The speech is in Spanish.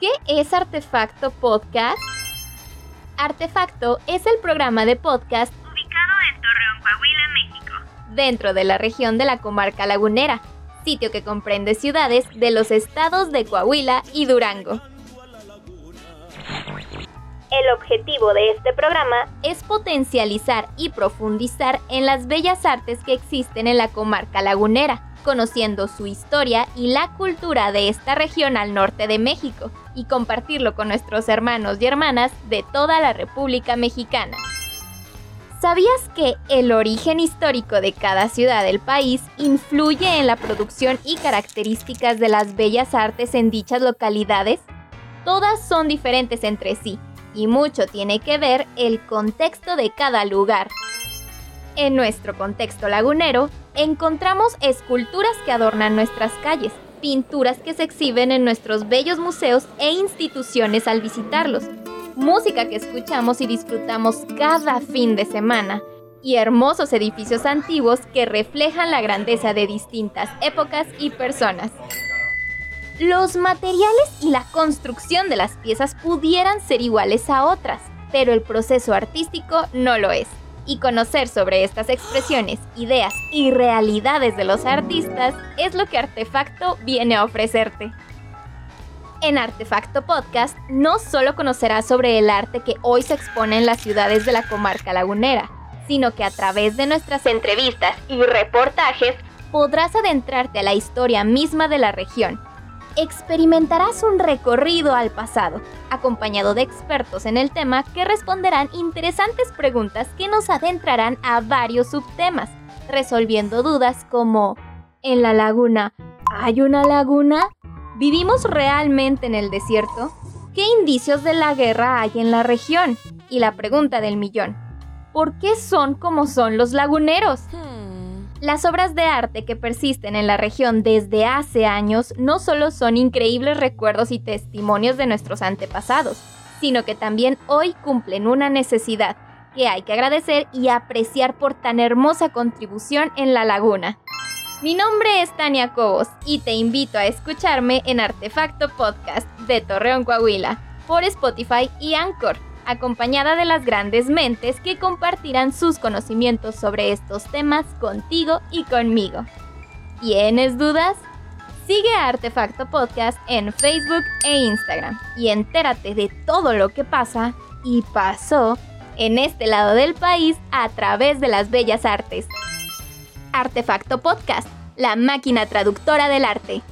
¿Qué es Artefacto Podcast? Artefacto es el programa de podcast ubicado en Torreón, Coahuila, México. dentro de la región de la comarca lagunera, sitio que comprende ciudades de los estados de Coahuila y Durango. El objetivo de este programa es potencializar y profundizar en las bellas artes que existen en la comarca lagunera, conociendo su historia y la cultura de esta región al norte de México, y compartirlo con nuestros hermanos y hermanas de toda la República Mexicana. ¿Sabías que el origen histórico de cada ciudad del país influye en la producción y características de las bellas artes en dichas localidades? Todas son diferentes entre sí y mucho tiene que ver el contexto de cada lugar. En nuestro contexto lagunero, encontramos esculturas que adornan nuestras calles, pinturas que se exhiben en nuestros bellos museos e instituciones al visitarlos, música que escuchamos y disfrutamos cada fin de semana, y hermosos edificios antiguos que reflejan la grandeza de distintas épocas y personas. Los materiales y la construcción de las piezas pudieran ser iguales a otras, pero el proceso artístico no lo es. Y conocer sobre estas expresiones, ideas y realidades de los artistas es lo que Artefacto viene a ofrecerte. En Artefacto Podcast no solo conocerás sobre el arte que hoy se expone en las ciudades de la comarca lagunera, sino que a través de nuestras entrevistas y reportajes podrás adentrarte a la historia misma de la región experimentarás un recorrido al pasado, acompañado de expertos en el tema que responderán interesantes preguntas que nos adentrarán a varios subtemas, resolviendo dudas como ¿En la laguna hay una laguna? ¿Vivimos realmente en el desierto? ¿Qué indicios de la guerra hay en la región? Y la pregunta del millón, ¿por qué son como son los laguneros? Las obras de arte que persisten en la región desde hace años no solo son increíbles recuerdos y testimonios de nuestros antepasados, sino que también hoy cumplen una necesidad que hay que agradecer y apreciar por tan hermosa contribución en la laguna. Mi nombre es Tania Cobos y te invito a escucharme en Artefacto Podcast de Torreón, Coahuila, por Spotify y Anchor acompañada de las grandes mentes que compartirán sus conocimientos sobre estos temas contigo y conmigo. ¿Tienes dudas? Sigue a Artefacto Podcast en Facebook e Instagram y entérate de todo lo que pasa y pasó en este lado del país a través de las bellas artes. Artefacto Podcast, la máquina traductora del arte.